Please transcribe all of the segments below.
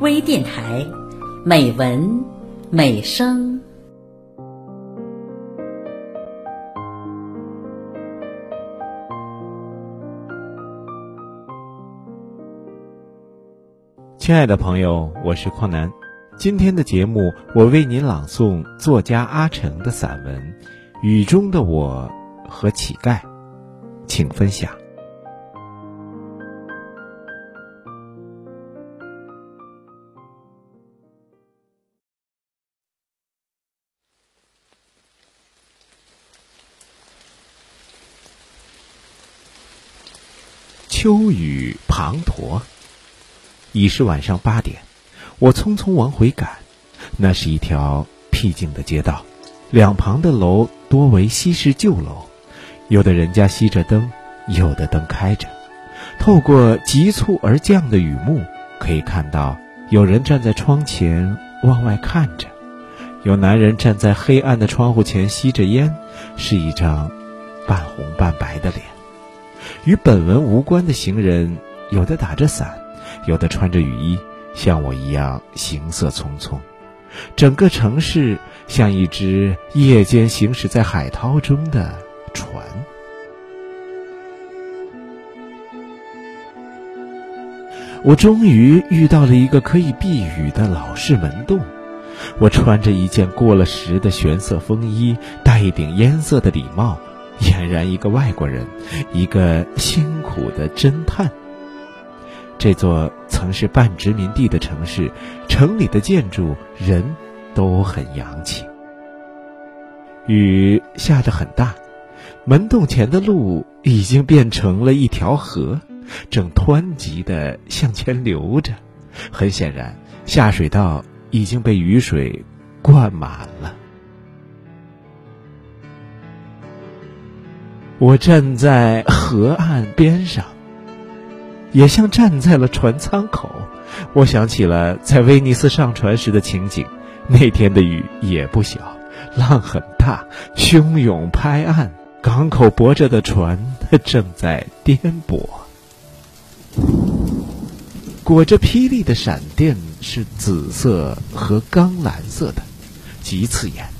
微电台，美文美声。亲爱的朋友，我是匡南。今天的节目，我为您朗诵作家阿城的散文《雨中的我和乞丐》，请分享。秋雨滂沱，已是晚上八点。我匆匆往回赶，那是一条僻静的街道，两旁的楼多为西式旧楼，有的人家熄着灯，有的灯开着。透过急促而降的雨幕，可以看到有人站在窗前往外看着，有男人站在黑暗的窗户前吸着烟，是一张半红半白的脸。与本文无关的行人，有的打着伞，有的穿着雨衣。像我一样行色匆匆，整个城市像一只夜间行驶在海涛中的船。我终于遇到了一个可以避雨的老式门洞。我穿着一件过了时的玄色风衣，戴一顶烟色的礼帽，俨然一个外国人，一个辛苦的侦探。这座曾是半殖民地的城市，城里的建筑、人都很洋气。雨下得很大，门洞前的路已经变成了一条河，正湍急地向前流着。很显然，下水道已经被雨水灌满了。我站在河岸边上。也像站在了船舱口，我想起了在威尼斯上船时的情景。那天的雨也不小，浪很大，汹涌拍岸，港口泊着的船正在颠簸。裹着霹雳的闪电是紫色和钢蓝色的，极刺眼。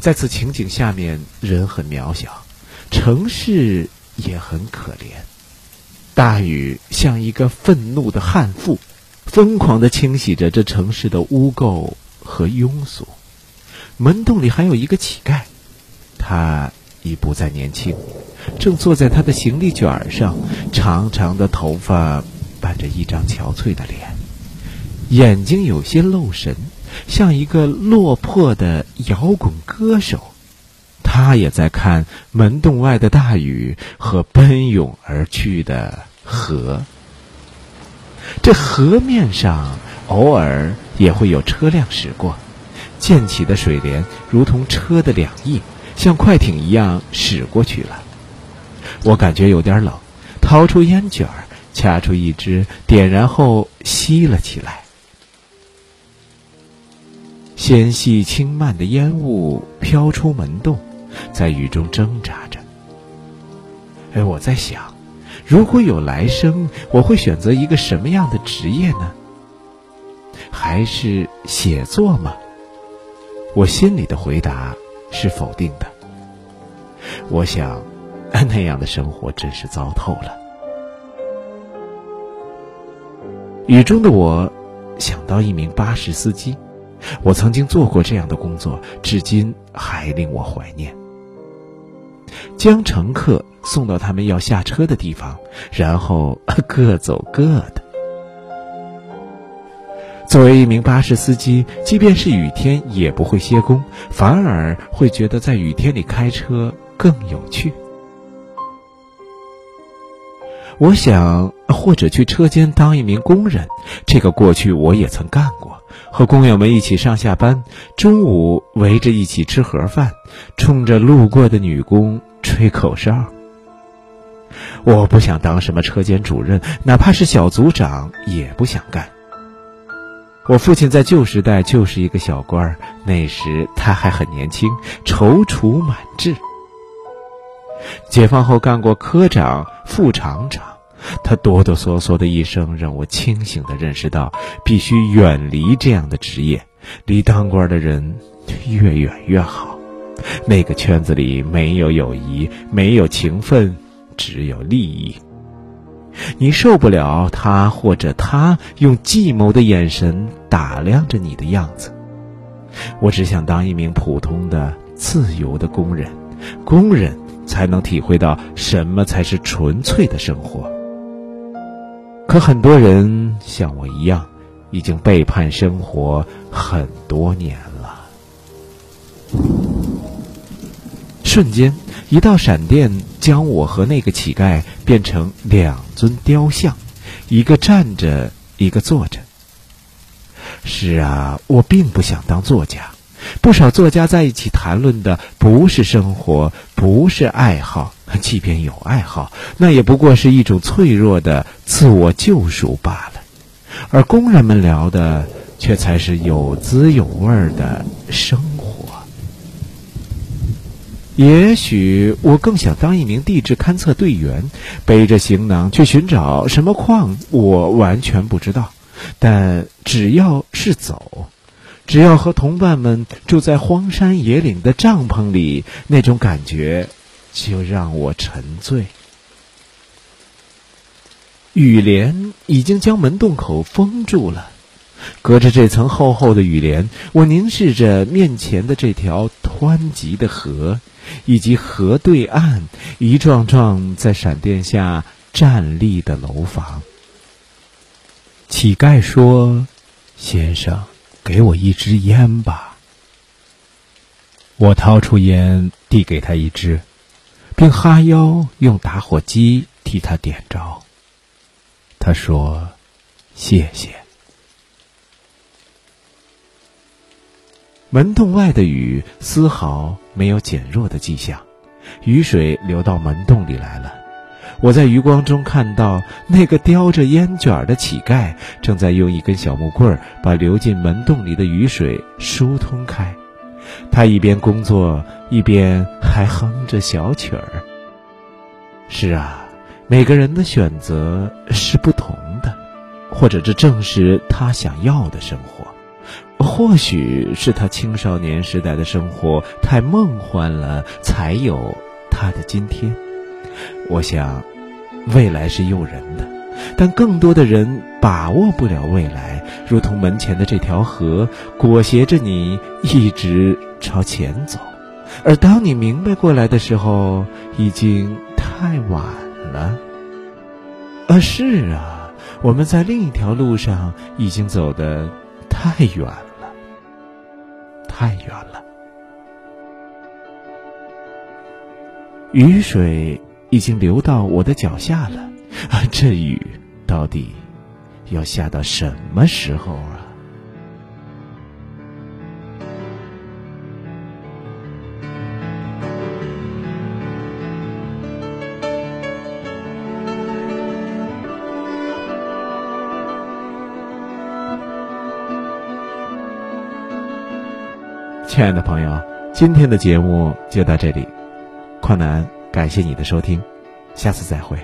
在此情景下面，人很渺小，城市也很可怜。大雨像一个愤怒的悍妇，疯狂的清洗着这城市的污垢和庸俗。门洞里还有一个乞丐，他已不再年轻，正坐在他的行李卷上，长长的头发伴着一张憔悴的脸，眼睛有些漏神，像一个落魄的摇滚歌手。他也在看门洞外的大雨和奔涌而去的河。这河面上偶尔也会有车辆驶过，溅起的水帘如同车的两翼，像快艇一样驶过去了。我感觉有点冷，掏出烟卷，掐出一支，点燃后吸了起来。纤细轻慢的烟雾飘出门洞。在雨中挣扎着。哎，我在想，如果有来生，我会选择一个什么样的职业呢？还是写作吗？我心里的回答是否定的。我想，那样的生活真是糟透了。雨中的我，想到一名巴士司机，我曾经做过这样的工作，至今还令我怀念。将乘客送到他们要下车的地方，然后 各走各的。作为一名巴士司机，即便是雨天也不会歇工，反而会觉得在雨天里开车更有趣。我想，或者去车间当一名工人，这个过去我也曾干过。和工友们一起上下班，中午围着一起吃盒饭，冲着路过的女工吹口哨。我不想当什么车间主任，哪怕是小组长也不想干。我父亲在旧时代就是一个小官儿，那时他还很年轻，踌躇满志。解放后干过科长、副厂长，他哆哆嗦嗦的一声，让我清醒的认识到，必须远离这样的职业，离当官的人越远越好。那个圈子里没有友谊，没有情分，只有利益。你受不了他或者他用计谋的眼神打量着你的样子。我只想当一名普通的、自由的工人，工人才能体会到什么才是纯粹的生活。可很多人像我一样，已经背叛生活很多年了。瞬间，一道闪电将我和那个乞丐变成两尊雕像，一个站着，一个坐着。是啊，我并不想当作家。不少作家在一起谈论的不是生活，不是爱好，即便有爱好，那也不过是一种脆弱的自我救赎罢了。而工人们聊的，却才是有滋有味的生。也许我更想当一名地质勘测队员，背着行囊去寻找什么矿，我完全不知道。但只要是走。只要和同伴们住在荒山野岭的帐篷里，那种感觉就让我沉醉。雨帘已经将门洞口封住了，隔着这层厚厚的雨帘，我凝视着面前的这条湍急的河，以及河对岸一幢幢在闪电下站立的楼房。乞丐说：“先生。”给我一支烟吧。我掏出烟，递给他一支，并哈腰用打火机替他点着。他说：“谢谢。”门洞外的雨丝毫没有减弱的迹象，雨水流到门洞里来了。我在余光中看到那个叼着烟卷的乞丐，正在用一根小木棍把流进门洞里的雨水疏通开。他一边工作，一边还哼着小曲儿。是啊，每个人的选择是不同的，或者这正是他想要的生活。或许是他青少年时代的生活太梦幻了，才有他的今天。我想，未来是诱人的，但更多的人把握不了未来，如同门前的这条河，裹挟着你一直朝前走。而当你明白过来的时候，已经太晚了。啊，是啊，我们在另一条路上已经走得太远了，太远了。雨水。已经流到我的脚下了，啊，这雨到底要下到什么时候？亲爱的朋友，今天的节目就到这里，困难。感谢你的收听，下次再会。